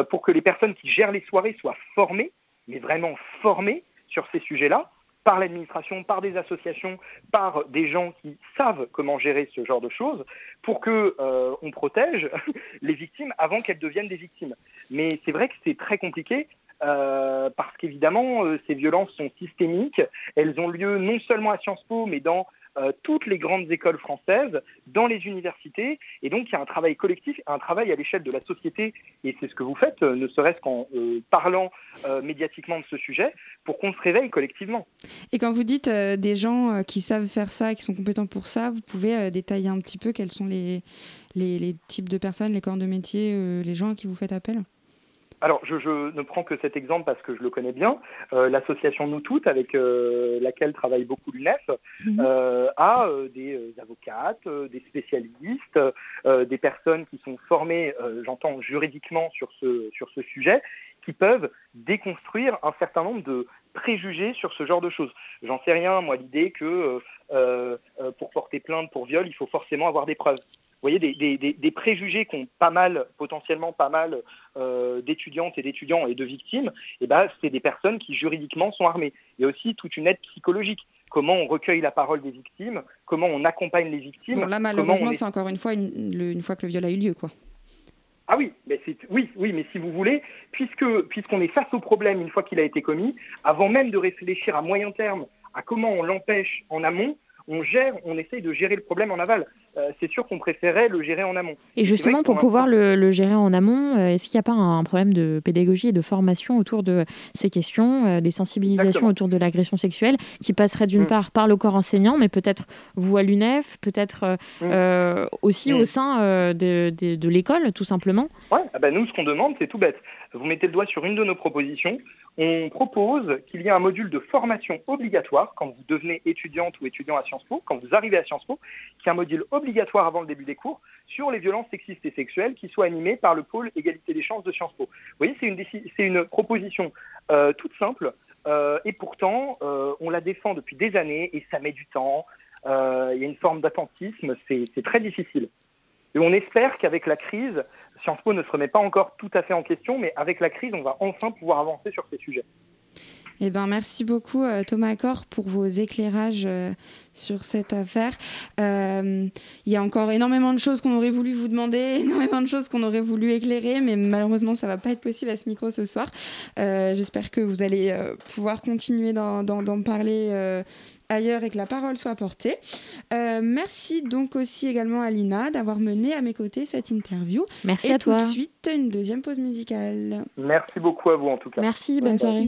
Speaker 6: pour que les personnes qui gèrent les soirées soient formées, mais vraiment formées sur ces sujets-là, par l'administration, par des associations, par des gens qui savent comment gérer ce genre de choses, pour qu'on euh, protège les victimes avant qu'elles deviennent des victimes. Mais c'est vrai que c'est très compliqué. Euh, parce qu'évidemment, euh, ces violences sont systémiques. Elles ont lieu non seulement à Sciences Po, mais dans euh, toutes les grandes écoles françaises, dans les universités. Et donc, il y a un travail collectif, un travail à l'échelle de la société. Et c'est ce que vous faites, euh, ne serait-ce qu'en parlant médiatiquement de ce sujet, pour qu'on se réveille collectivement.
Speaker 2: Et quand vous dites des gens qui savent faire ça, qui sont compétents pour ça, vous pouvez détailler un petit peu quels sont les, les, types de personnes, les corps de métier, les gens à qui vous faites appel?
Speaker 6: Alors, je, ne prends que cet exemple parce que je le connais bien. Euh, l'association Nous Toutes, avec euh, laquelle travaille beaucoup l'UNEF, mhm. euh, a des avocates, des spécialistes, des personnes qui sont formées, j'entends juridiquement sur ce, sur ce sujet, qui peuvent déconstruire un certain nombre de préjugés sur ce genre de choses. J'en sais rien, moi, l'idée que pour porter plainte pour viol, il faut forcément avoir des preuves voyez, des, préjugés qu'ont pas mal, potentiellement pas mal euh, d'étudiantes et d'étudiants et de victimes, et eh ben, c'est des personnes qui juridiquement sont armées. Il y a aussi toute une aide psychologique. Comment on recueille la parole des victimes, comment on accompagne les victimes.
Speaker 2: Bon, là, malheureusement, c'est encore une fois une, fois que le viol a eu lieu, quoi.
Speaker 6: Ah oui, mais oui, oui, mais si vous voulez, puisque puisqu'on est face au problème une fois qu'il a été commis, avant même de réfléchir à moyen terme à comment on l'empêche en amont, on gère, on essaye de gérer le problème en aval. Euh, c'est sûr qu'on préférait le gérer en amont.
Speaker 4: Et justement, pour pouvoir le, gérer en amont, euh, est-ce qu'il n'y a pas un, problème de pédagogie et de formation autour de ces questions, euh, des sensibilisations autour de l'agression sexuelle, qui passerait d'une mm. part par le corps enseignant, mais peut-être vous à l'UNEF, peut-être mm. aussi mm. au sein de, l'école, tout simplement?
Speaker 6: Oui, ah bah, nous, ce qu'on demande, c'est tout bête. Vous mettez le doigt sur une de nos propositions, on propose qu'il y ait un module de formation obligatoire quand vous devenez étudiante ou étudiant à Sciences Po, quand vous arrivez à Sciences Po, qui est un module obligatoire avant le début des cours sur les violences sexistes et sexuelles qui soit animé par le pôle égalité des chances de Sciences Po. Vous voyez, c'est une, proposition euh, toute simple euh, et pourtant euh, on la défend depuis des années et ça met du temps. Il y a une forme d'attentisme, c'est très difficile. Et on espère qu'avec la crise, Sciences Po ne se remet pas encore tout à fait en question, mais avec la crise, on va enfin pouvoir avancer sur ces sujets.
Speaker 2: Eh ben, merci beaucoup euh, Thomas Accor pour vos éclairages euh, sur cette affaire. Euh, il y a encore énormément de choses qu'on aurait voulu vous demander, énormément de choses qu'on aurait voulu éclairer, mais malheureusement ça va pas être possible à ce micro ce soir. J'espère que vous allez pouvoir continuer d'en parler ailleurs et que la parole soit portée. merci donc aussi également à Lina d'avoir mené à mes côtés cette interview.
Speaker 4: Merci à toi.
Speaker 2: Et tout de suite, une deuxième pause musicale.
Speaker 6: Merci beaucoup à vous en tout cas.
Speaker 4: Merci, bonne soirée.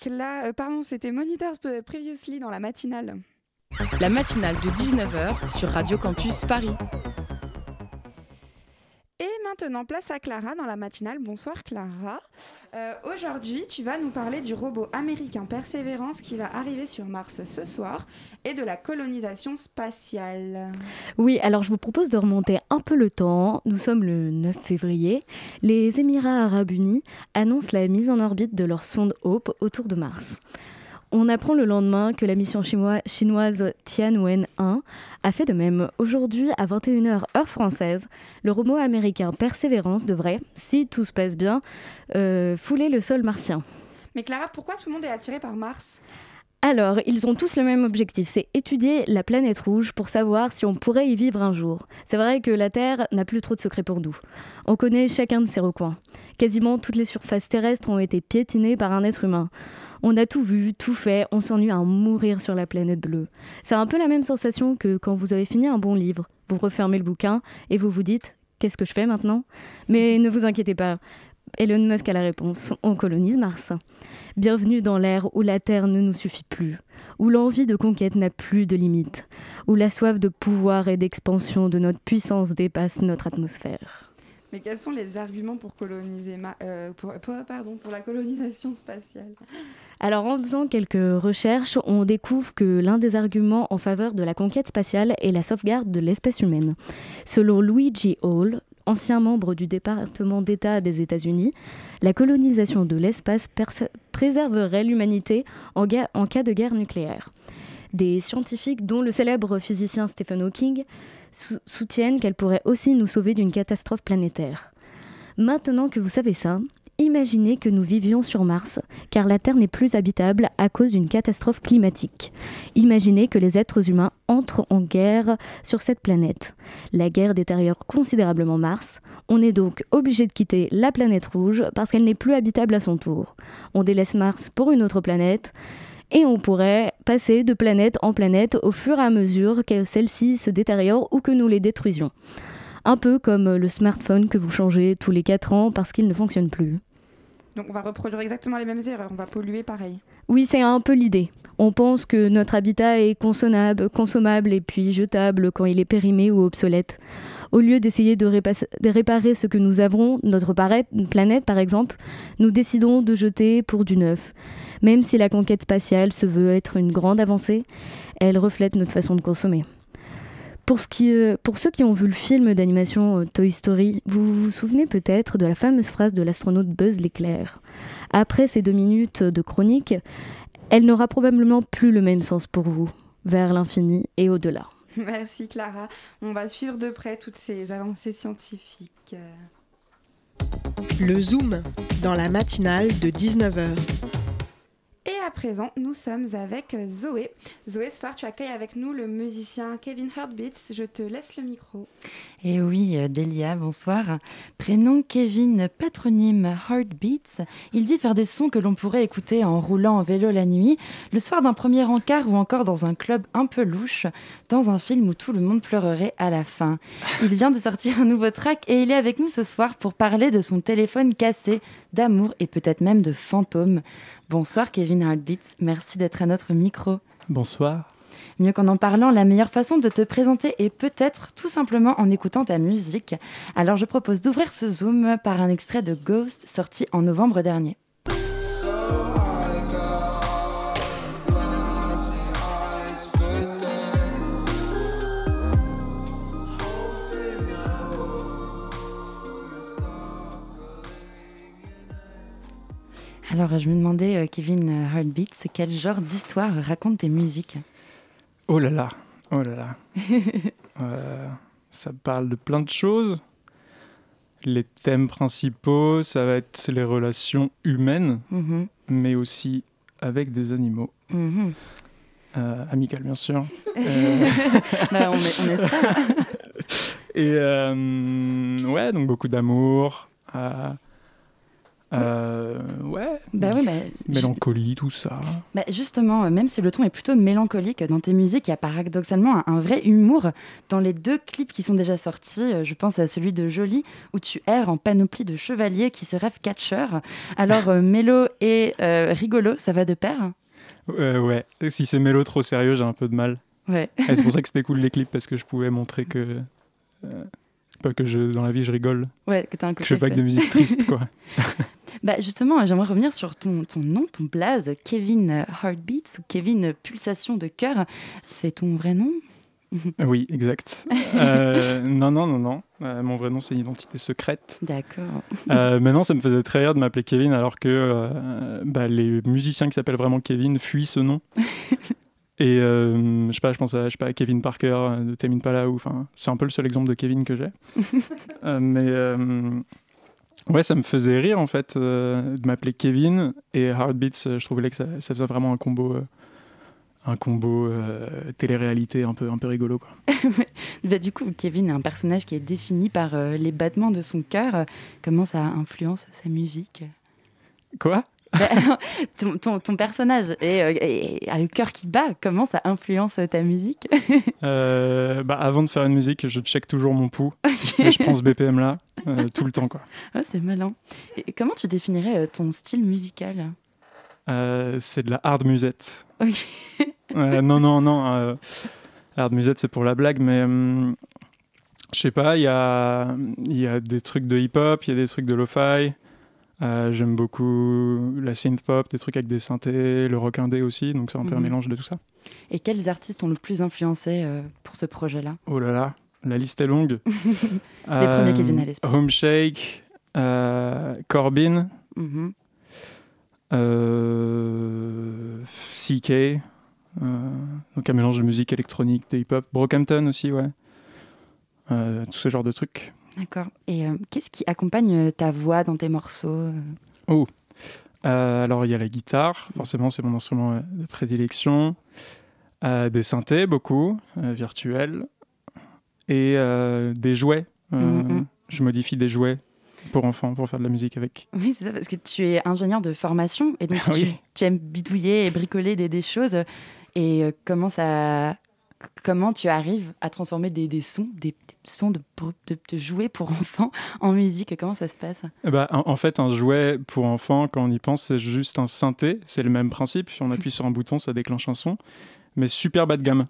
Speaker 2: Cla... euh, pardon, c'était Monitors Previously dans la matinale.
Speaker 1: La matinale de 19h sur Radio Campus Paris.
Speaker 2: Maintenant, place à Clara dans la matinale. Bonsoir Clara. Euh, Aujourd'hui, tu vas nous parler du robot américain Perseverance qui va arriver sur Mars ce soir et de la colonisation spatiale.
Speaker 7: Oui, alors je vous propose de remonter un peu le temps. Nous sommes le 9 février. Les Émirats arabes unis annoncent la mise en orbite de leur sonde Hope autour de Mars. On apprend le lendemain que la mission chinois- chinoise Tianwen-1 a fait de même. Aujourd'hui, à 21h heure française, le robot américain Perseverance devrait, si tout se passe bien, euh, fouler le sol martien.
Speaker 2: Mais Clara, pourquoi tout le monde est attiré par Mars?
Speaker 7: Alors, ils ont tous le même objectif, c'est étudier la planète rouge pour savoir si on pourrait y vivre un jour. C'est vrai que la Terre n'a plus trop de secrets pour nous. On connaît chacun de ses recoins. Quasiment toutes les surfaces terrestres ont été piétinées par un être humain. On a tout vu, tout fait, on s'ennuie à mourir sur la planète bleue. C'est un peu la même sensation que quand vous avez fini un bon livre. Vous refermez le bouquin et vous vous dites Qu'est-ce que je fais maintenant? Mais ne vous inquiétez pas. Elon Musk a la réponse. On colonise Mars. Bienvenue dans l'ère où la Terre ne nous suffit plus, où l'envie de conquête n'a plus de limites, où la soif de pouvoir et d'expansion de notre puissance dépasse notre atmosphère.
Speaker 2: Mais quels sont les arguments pour coloniser euh, pour, pardon, pour la colonisation spatiale?
Speaker 7: Alors en faisant quelques recherches, on découvre que l'un des arguments en faveur de la conquête spatiale est la sauvegarde de l'espèce humaine. Selon Luigi Hall, ancien membre du département d'État des États-Unis, la colonisation de l'espace préserverait l'humanité en cas de guerre nucléaire. Des scientifiques, dont le célèbre physicien Stephen Hawking, sou- soutiennent qu'elle pourrait aussi nous sauver d'une catastrophe planétaire. Maintenant que vous savez ça, imaginez que nous vivions sur Mars, car la Terre n'est plus habitable à cause d'une catastrophe climatique. Imaginez que les êtres humains entrent en guerre sur cette planète. La guerre détériore considérablement Mars. On est donc obligé de quitter la planète rouge parce qu'elle n'est plus habitable à son tour. On délaisse Mars pour une autre planète. Et on pourrait passer de planète en planète au fur et à mesure que celles-ci se détériorent ou que nous les détruisions. Un peu comme le smartphone que vous changez tous les 4 ans parce qu'il ne fonctionne plus.
Speaker 2: Donc on va reproduire exactement les mêmes erreurs, on va polluer pareil.
Speaker 7: Oui, c'est un peu l'idée. On pense que notre habitat est consommable, consommable et puis jetable quand il est périmé ou obsolète. Au lieu d'essayer de, répa- de réparer ce que nous avons, notre planète par exemple, nous décidons de jeter pour du neuf. Même si la conquête spatiale se veut être une grande avancée, elle reflète notre façon de consommer. Pour, euh, pour ceux qui ont vu le film d'animation euh, Toy Story, vous vous souvenez peut-être de la fameuse phrase de l'astronaute Buzz l'éclair. Après ces deux minutes de chronique, elle n'aura probablement plus le même sens pour vous, vers l'infini et au-delà.
Speaker 2: Merci Clara. On va suivre de près toutes ces avancées scientifiques.
Speaker 8: Le Zoom, dans la matinale de 19h.
Speaker 2: Et à présent, nous sommes avec Zoé. Zoé, ce soir, tu accueilles avec nous le musicien Kevin Heartbeats. Je te laisse le micro.
Speaker 9: Et oui, euh, Delia, bonsoir. Prénom Kevin, patronyme Heartbeats. Il dit faire des sons que l'on pourrait écouter en roulant en vélo la nuit, le soir d'un premier encart ou encore dans un club un peu louche, dans un film où tout le monde pleurerait à la fin. Il vient de sortir un nouveau track et il est avec nous ce soir pour parler de son téléphone cassé, d'amour et peut-être même de fantômes. Bonsoir Kevin Heartbeats, merci d'être à notre micro.
Speaker 10: Bonsoir.
Speaker 9: Mieux qu'en en parlant, la meilleure façon de te présenter est peut-être tout simplement en écoutant ta musique. Alors je propose d'ouvrir ce zoom par un extrait de Ghost sorti en novembre dernier. Alors je me demandais, euh, Kevin Heartbeats, quel genre d'histoire racontent tes musiques
Speaker 10: Oh là là, oh là là. Euh, ça parle de plein de choses. Les thèmes principaux, ça va être les relations humaines,
Speaker 9: Mhm,
Speaker 10: mais aussi avec des animaux.
Speaker 9: mhm.
Speaker 10: Euh, amical, bien sûr. Euh,
Speaker 9: Bah, on, est- on espère.
Speaker 10: Et ouais, donc beaucoup d'amour, euh, Euh, ouais.
Speaker 9: Bah oui, bah,
Speaker 10: Mélancolie, tout ça.
Speaker 9: Bah justement, euh, même si le ton est plutôt mélancolique dans tes musiques, il y a paradoxalement un, un vrai humour dans les deux clips qui sont déjà sortis. Euh, Je pense à celui de Jolie, où tu erres en panoplie de chevaliers qui se rêvent catcheurs. Alors, euh, mélo et euh, rigolo, ça va de pair?
Speaker 10: Euh, ouais. Si c'est mélo trop sérieux, j'ai un peu de mal.
Speaker 9: Ouais.
Speaker 10: C'est pour ça que c'était cool les clips, parce que je pouvais montrer que. Pas que je, dans la vie je rigole.
Speaker 9: Ouais, que t'as un
Speaker 10: Que je fais pas que
Speaker 9: côté
Speaker 10: de musique triste, quoi.
Speaker 9: Bah justement, j'aimerais revenir sur ton, ton nom, ton blaze, Kevin Heartbeats ou Kevin Pulsation de cœur. C'est ton vrai nom?
Speaker 10: Oui, exact. Euh, non, non, non, non. Euh, mon vrai nom, c'est une identité secrète.
Speaker 9: D'accord.
Speaker 10: Euh, maintenant, ça me faisait très rire de m'appeler Kevin, alors que euh, bah, les musiciens qui s'appellent vraiment Kevin fuient ce nom. Et euh, je sais pas, je pense à, je sais pas, à Kevin Parker euh, de Tame Impala, ou enfin, c'est un peu le seul exemple de Kevin que j'ai. Euh, mais euh, ouais, ça me faisait rire en fait de m'appeler Kevin et Heartbeats. Je trouvais que ça, ça faisait vraiment un combo, un combo télé-réalité un peu, un peu rigolo quoi.
Speaker 9: Bah, du coup, Kevin est un personnage qui est défini par les battements de son cœur. Comment ça influence sa musique?
Speaker 10: Quoi?
Speaker 9: ton, ton- ton personnage est, euh, a le cœur qui bat. Comment ça influence ta musique
Speaker 10: Euh, bah, avant de faire une musique, je check toujours mon pouls et je prends ce BPM là euh, tout le temps quoi.
Speaker 9: Ah, C'est malin. Et comment tu définirais ton style musical
Speaker 10: Euh, c'est de la hard musette.
Speaker 9: Ok.
Speaker 10: Euh, non, non, non. hard musette, c'est pour la blague, mais hum, je sais pas, il y a, il y a des trucs de hip-hop, il y a des trucs de lo-fi. Euh, J'aime beaucoup la synth-pop, des trucs avec des synthés, le rock indé aussi, donc c'est un peu un
Speaker 9: Mhm.
Speaker 10: mélange de tout ça.
Speaker 9: Et quels artistes t'ont le plus influencé euh, pour ce projet-là?
Speaker 10: Oh là là, la liste est longue.
Speaker 9: Les premiers qui viennent à l'esprit.
Speaker 10: Home Shake, euh, Corbin,
Speaker 9: Mhm.
Speaker 10: euh, CK, euh, donc un mélange de musique électronique, de hip-hop, Brockhampton aussi, ouais. Euh, tout ce genre de trucs.
Speaker 9: D'accord. Et euh, qu'est-ce qui accompagne euh, ta voix dans tes morceaux euh?
Speaker 10: Oh, Euh, alors il y a la guitare, forcément c'est mon instrument de prédilection, Euh, des synthés beaucoup, virtuels, et des jouets. Euh,
Speaker 9: Mhm.
Speaker 10: Je modifie des jouets pour enfants pour faire de la musique avec.
Speaker 9: Oui, c'est ça, parce que tu es ingénieur de formation et donc tu,
Speaker 10: Oui.
Speaker 9: tu aimes bidouiller et bricoler des, des choses. Et comment ça. Comment tu arrives à transformer des, des sons, des, des sons de, de, de jouets pour enfants en musique Comment ça se passe?
Speaker 10: Ben, en, en fait, un jouet pour enfants, quand on y pense, c'est juste un synthé. C'est le même principe. Si on appuie sur un bouton, ça déclenche un son. Mais super bas de gamme.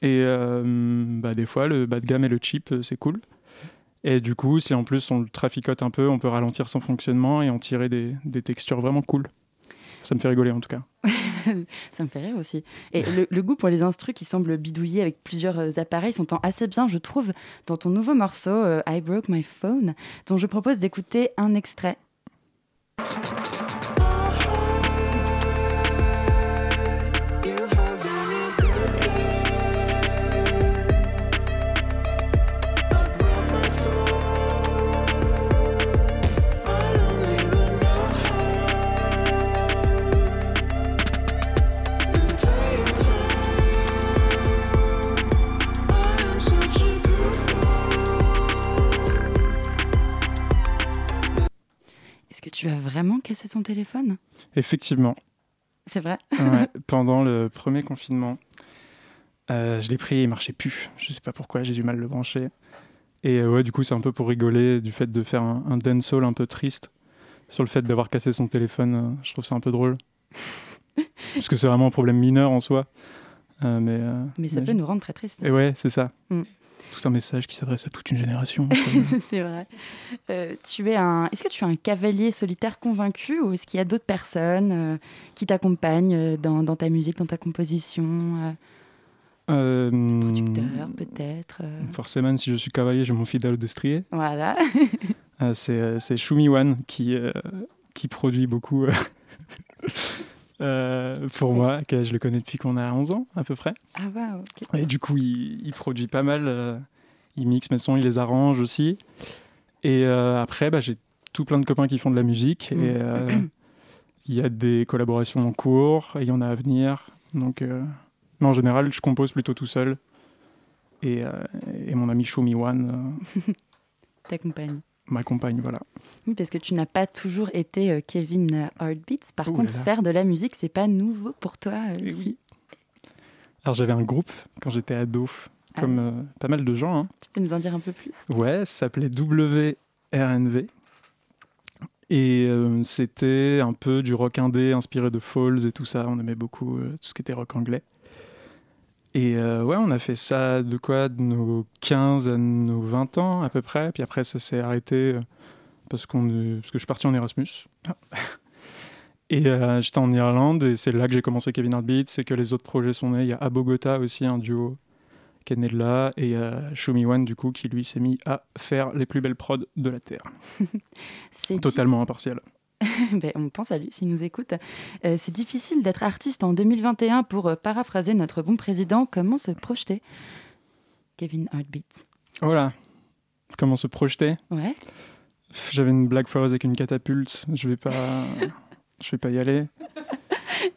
Speaker 10: Et euh, bah, des fois, le bas de gamme et le cheap, euh, c'est cool. Et du coup, si en plus on le traficote un peu, on peut ralentir son fonctionnement et en tirer des, des textures vraiment cool. Ça me fait rigoler en tout cas.
Speaker 9: Ça me fait rire aussi. Et le, goût pour les instrus qui semblent bidouiller avec plusieurs euh, appareils s'entend assez bien, je trouve, dans ton nouveau morceau euh, I Broke My Phone, dont je propose d'écouter un extrait. Tu as vraiment cassé ton téléphone?
Speaker 10: Effectivement,
Speaker 9: C'est vrai?
Speaker 10: Ouais, pendant le premier confinement, euh, je l'ai pris et il marchait plus. Je sais pas pourquoi, j'ai du mal à le brancher. Et euh, ouais, du coup, c'est un peu pour rigoler du fait de faire un, un dancehall un peu triste sur le fait d'avoir cassé son téléphone. euh, je trouve ça un peu drôle. Parce que c'est vraiment un problème mineur en soi. Mais,
Speaker 9: Mais ça peut nous rendre très tristes.
Speaker 10: Et ouais, c'est ça.
Speaker 9: Mm.
Speaker 10: Tout un message qui s'adresse à toute une génération.
Speaker 9: c'est vrai. Euh, tu es un. Est-ce que tu es un cavalier solitaire convaincu ou est-ce qu'il y a d'autres personnes euh, qui t'accompagnent euh, dans, dans ta musique, dans ta composition euh,
Speaker 10: Euh,
Speaker 9: Producteur, peut-être. euh,
Speaker 10: Forcément, si je suis cavalier, j'ai mon fidèle destrier.
Speaker 9: Voilà.
Speaker 10: Euh, c'est euh, c'est Shumi One qui, euh, qui produit beaucoup euh, pour moi, que je le connais depuis qu'on a 11 ans à peu près.
Speaker 9: ah, waouh, ok.
Speaker 10: Et du coup, il, il produit pas mal. euh, il mixe mes sons, il les arrange aussi. Et euh, après, bah, j'ai tout plein de copains qui font de la musique.
Speaker 9: Mm.
Speaker 10: Et euh, il y a des collaborations en cours et il y en a à venir. Donc, non, en général, je compose plutôt tout seul. Et, et mon ami Shumi One,
Speaker 9: T'accompagne.
Speaker 10: Ma compagne, voilà.
Speaker 9: Oui, parce que tu n'as pas toujours été euh, Kevin Heartbeats. Par
Speaker 10: Ouh
Speaker 9: contre,
Speaker 10: là
Speaker 9: faire de la musique, c'est pas nouveau pour toi. euh,
Speaker 10: Eh
Speaker 9: si.
Speaker 10: oui. Alors j'avais un groupe quand j'étais ado,
Speaker 9: Ah
Speaker 10: comme euh, pas mal de gens. hein.
Speaker 9: Tu peux nous en dire un peu plus?
Speaker 10: Ouais, ça s'appelait WRNV. Et c'était un peu du rock indé inspiré de Falls et tout ça. On aimait beaucoup tout ce qui était rock anglais. Et euh, ouais, on a fait ça de quoi? De nos 15 à nos 20 ans à peu près. Puis après, ça s'est arrêté euh, parce, qu'on parce que je suis parti en Erasmus. Et euh, j'étais en Irlande et c'est là que j'ai commencé Kevin Heartbeat. C'est que les autres projets sont nés. Il y a à Bogota aussi un duo qui est né de là. Et euh, Show Me One, du coup, qui lui s'est mis à faire les plus belles prods de la Terre.
Speaker 9: C'est
Speaker 10: Totalement impartial.
Speaker 9: Ben, on pense à lui s'il nous écoute. Euh, c'est difficile d'être artiste en 2021 pour euh, paraphraser notre bon président. Comment se projeter? Kevin Heartbeats.
Speaker 10: Voilà. Comment se projeter?
Speaker 9: Ouais.
Speaker 10: J'avais une blague foireuse avec une catapulte. Je vais pas, je vais pas y aller.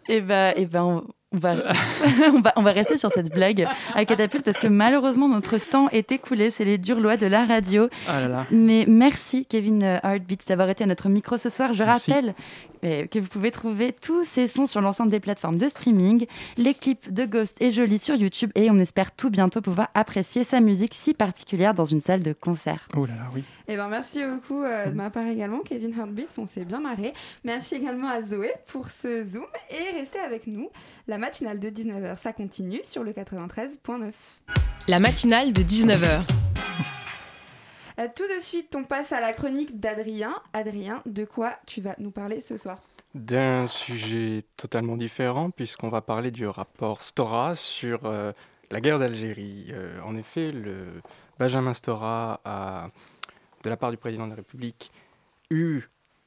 Speaker 9: Et ben, et ben, on va, on, va, on va rester sur cette blague à catapulte parce que malheureusement notre temps est écoulé. C'est les dures lois de la radio.
Speaker 10: Ah là là.
Speaker 9: Mais merci Kevin Heartbeats d'avoir été à notre micro ce soir. Je
Speaker 10: Merci.
Speaker 9: rappelle que vous pouvez trouver tous ces sons sur l'ensemble des plateformes de streaming, les clips de Ghost et Jolie sur YouTube et on espère tout bientôt pouvoir apprécier sa musique si particulière dans une salle de concert.
Speaker 10: Oh là là, oui.
Speaker 2: Eh ben, merci beaucoup euh, de ma part également, Kevin Heartbeats, on s'est bien marré. Merci également à Zoé pour ce Zoom et restez avec nous. La matinale de 19h, ça continue sur le 93.9.
Speaker 1: La matinale de 19h.
Speaker 2: Euh, tout de suite, on passe à la chronique d'Adrien. Adrien, de quoi tu vas nous parler ce soir
Speaker 11: D'un sujet totalement différent, puisqu'on va parler du rapport Stora sur euh, la guerre d'Algérie. Euh, en effet, Benjamin Stora a, de la part du président de la République, eu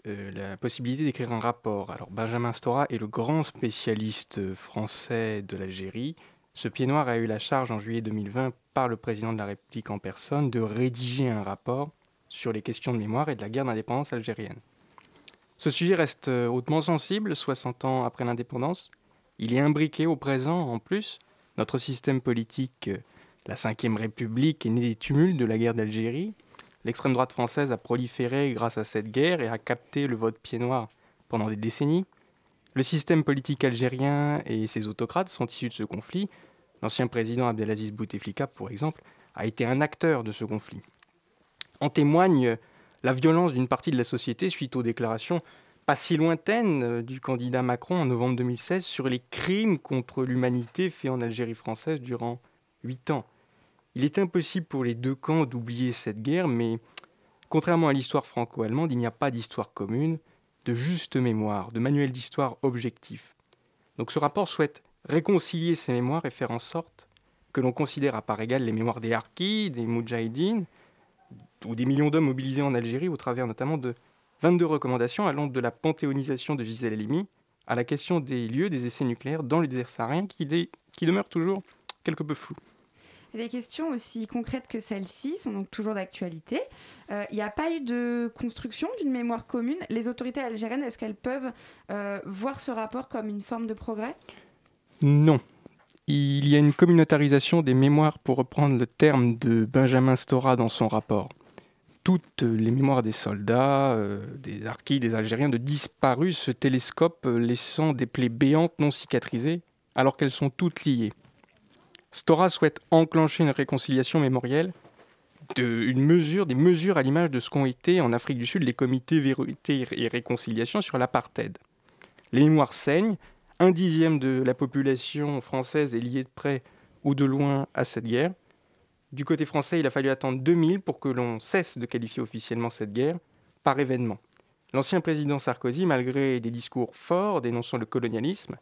Speaker 11: la possibilité d'écrire un rapport. Alors, Benjamin Stora est le grand spécialiste français de l'Algérie. Ce pied noir a eu la charge en juillet 2020 par le président de la République en personne de rédiger un rapport sur les questions de mémoire et de la guerre d'indépendance algérienne. Ce sujet reste euh, hautement sensible 60 ans après l'indépendance. Il est imbriqué au présent en plus. Notre système politique, euh, la Ve République, est né des tumultes de la guerre d'Algérie. L'extrême droite française a proliféré grâce à cette guerre et a capté le vote pied noir pendant des décennies. Le système politique algérien et ses autocrates sont issus de ce conflit. L'ancien président Abdelaziz Bouteflika, pour exemple, a été un acteur de ce conflit. En témoigne la violence d'une partie de la société suite aux déclarations pas si lointaines euh, du candidat Macron en novembre 2016 sur les crimes contre l'humanité faits en Algérie française durant huit ans. Il est impossible pour les deux camps d'oublier cette guerre, mais contrairement à l'histoire franco-allemande, il n'y a pas d'histoire commune, de juste mémoire, de manuel d'histoire objectif. Donc ce rapport souhaite réconcilier ces mémoires et faire en sorte que l'on considère à part égale les mémoires des Harkis, des Moudjahidines, ou des millions d'hommes mobilisés en Algérie au travers notamment de 22 recommandations allant de la panthéonisation de Gisèle Halimi à la question des lieux des essais nucléaires dans le désert saharien qui, dé- qui demeure toujours quelque peu flou.
Speaker 2: Les questions aussi concrètes que celles-ci sont donc toujours d'actualité. Euh, Il n'y a pas eu de construction d'une mémoire commune. Les autorités algériennes, est-ce qu'elles peuvent euh, voir ce rapport comme une forme de progrès?
Speaker 11: Non. Il y a une communautarisation des mémoires pour reprendre le terme de Benjamin Stora dans son rapport. Toutes les mémoires des soldats, euh, des harkis, des Algériens de disparus se télescopent euh, laissant des plaies béantes non cicatrisées alors qu'elles sont toutes liées. Stora souhaite enclencher une réconciliation mémorielle, une mesure, des mesures à l'image de ce qu'ont été en Afrique du Sud les comités vérité et réconciliation sur l'apartheid. Les mémoires saignent, un dixième de la population française est liée de près ou de loin à cette guerre. Du côté français, il a fallu attendre 2000 pour que l'on cesse de qualifier officiellement cette guerre par événement. L'ancien président Sarkozy, malgré des discours forts dénonçant le colonialisme,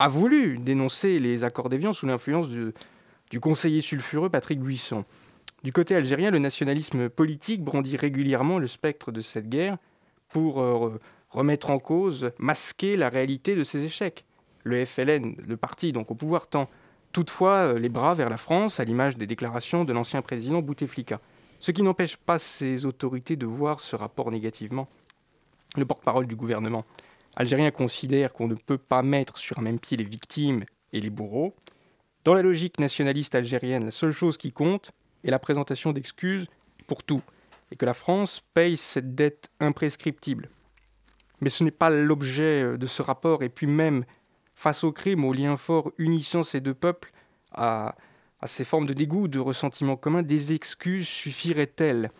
Speaker 11: a voulu dénoncer les accords d'Évian sous l'influence du, conseiller sulfureux Patrick Buisson. Du côté algérien, le nationalisme politique brandit régulièrement le spectre de cette guerre pour euh, remettre en cause, masquer la réalité de ces échecs. Le FLN, le parti donc au pouvoir, tend toutefois euh, les bras vers la France, à l'image des déclarations de l'ancien président Bouteflika. Ce qui n'empêche pas ces autorités de voir ce rapport négativement. Le porte-parole du gouvernement algérien considère qu'on ne peut pas mettre sur un même pied les victimes et les bourreaux. Dans la logique nationaliste algérienne, la seule chose qui compte est la présentation d'excuses pour tout. et que la France paye cette dette imprescriptible. Mais ce n'est pas l'objet de ce rapport, et puis même face au crime, aux liens forts unissant ces deux peuples, à, à ces formes de dégoût, de ressentiment commun, des excuses suffiraient-elles?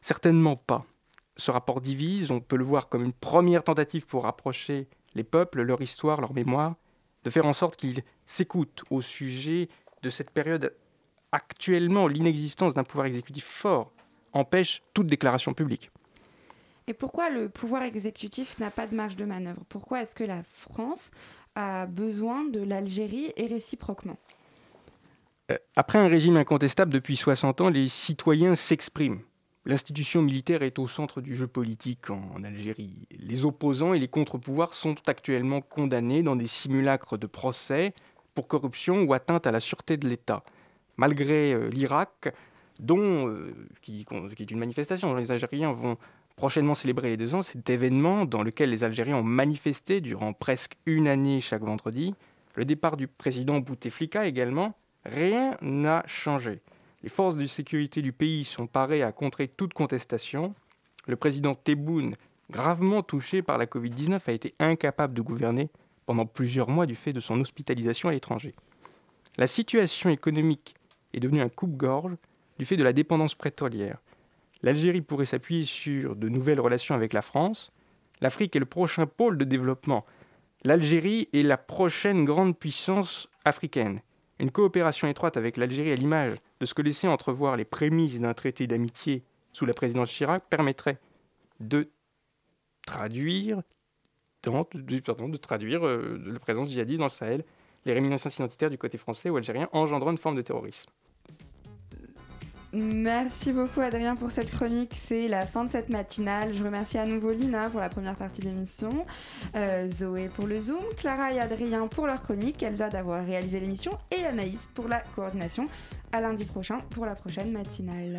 Speaker 11: Certainement pas. Ce rapport divise, on peut le voir comme une première tentative pour rapprocher les peuples, leur histoire, leur mémoire, de faire en sorte qu'ils s'écoutent au sujet de cette période actuellement l'inexistence d'un pouvoir exécutif fort empêche toute déclaration publique.
Speaker 2: Et pourquoi le pouvoir exécutif n'a pas de marge de manœuvre? Pourquoi est-ce que la France a besoin de l'Algérie et réciproquement?
Speaker 11: Euh, Après un régime incontestable depuis 60 ans, les citoyens s'expriment. L'institution militaire est au centre du jeu politique en Algérie. Les opposants et les contre-pouvoirs sont actuellement condamnés dans des simulacres de procès pour corruption ou atteinte à la sûreté de l'État. Malgré euh, l'Irak, dont, euh, qui, qui, est une manifestation dont les Algériens vont prochainement célébrer les deux ans, cet événement dans lequel les Algériens ont manifesté durant presque une année chaque vendredi, le départ du président Bouteflika également, rien n'a changé. Les forces de sécurité du pays sont parées à contrer toute contestation. Le président Tebboune, gravement touché par la Covid-19, a été incapable de gouverner pendant plusieurs mois du fait de son hospitalisation à l'étranger. La situation économique est devenue un coupe-gorge du fait de la dépendance pétrolière. L'Algérie pourrait s'appuyer sur de nouvelles relations avec la France. L'Afrique est le prochain pôle de développement. L'Algérie est la prochaine grande puissance africaine. Une coopération étroite avec l'Algérie à l'image de ce que laissaient entrevoir les prémices d'un traité d'amitié sous la présidence Chirac permettrait de traduire, de, pardon, de euh, la présence djihadiste dans le Sahel, les réminiscences identitaires du côté français ou algérien engendrant une forme de terrorisme.
Speaker 2: Merci beaucoup Adrien pour cette chronique. C'est la fin de cette matinale. Je remercie à nouveau Lina pour la première partie de l'émission, euh, Zoé pour le Zoom, Clara et Adrien pour leur chronique, Elsa d'avoir réalisé l'émission et Anaïs pour la coordination. À lundi prochain pour la prochaine matinale.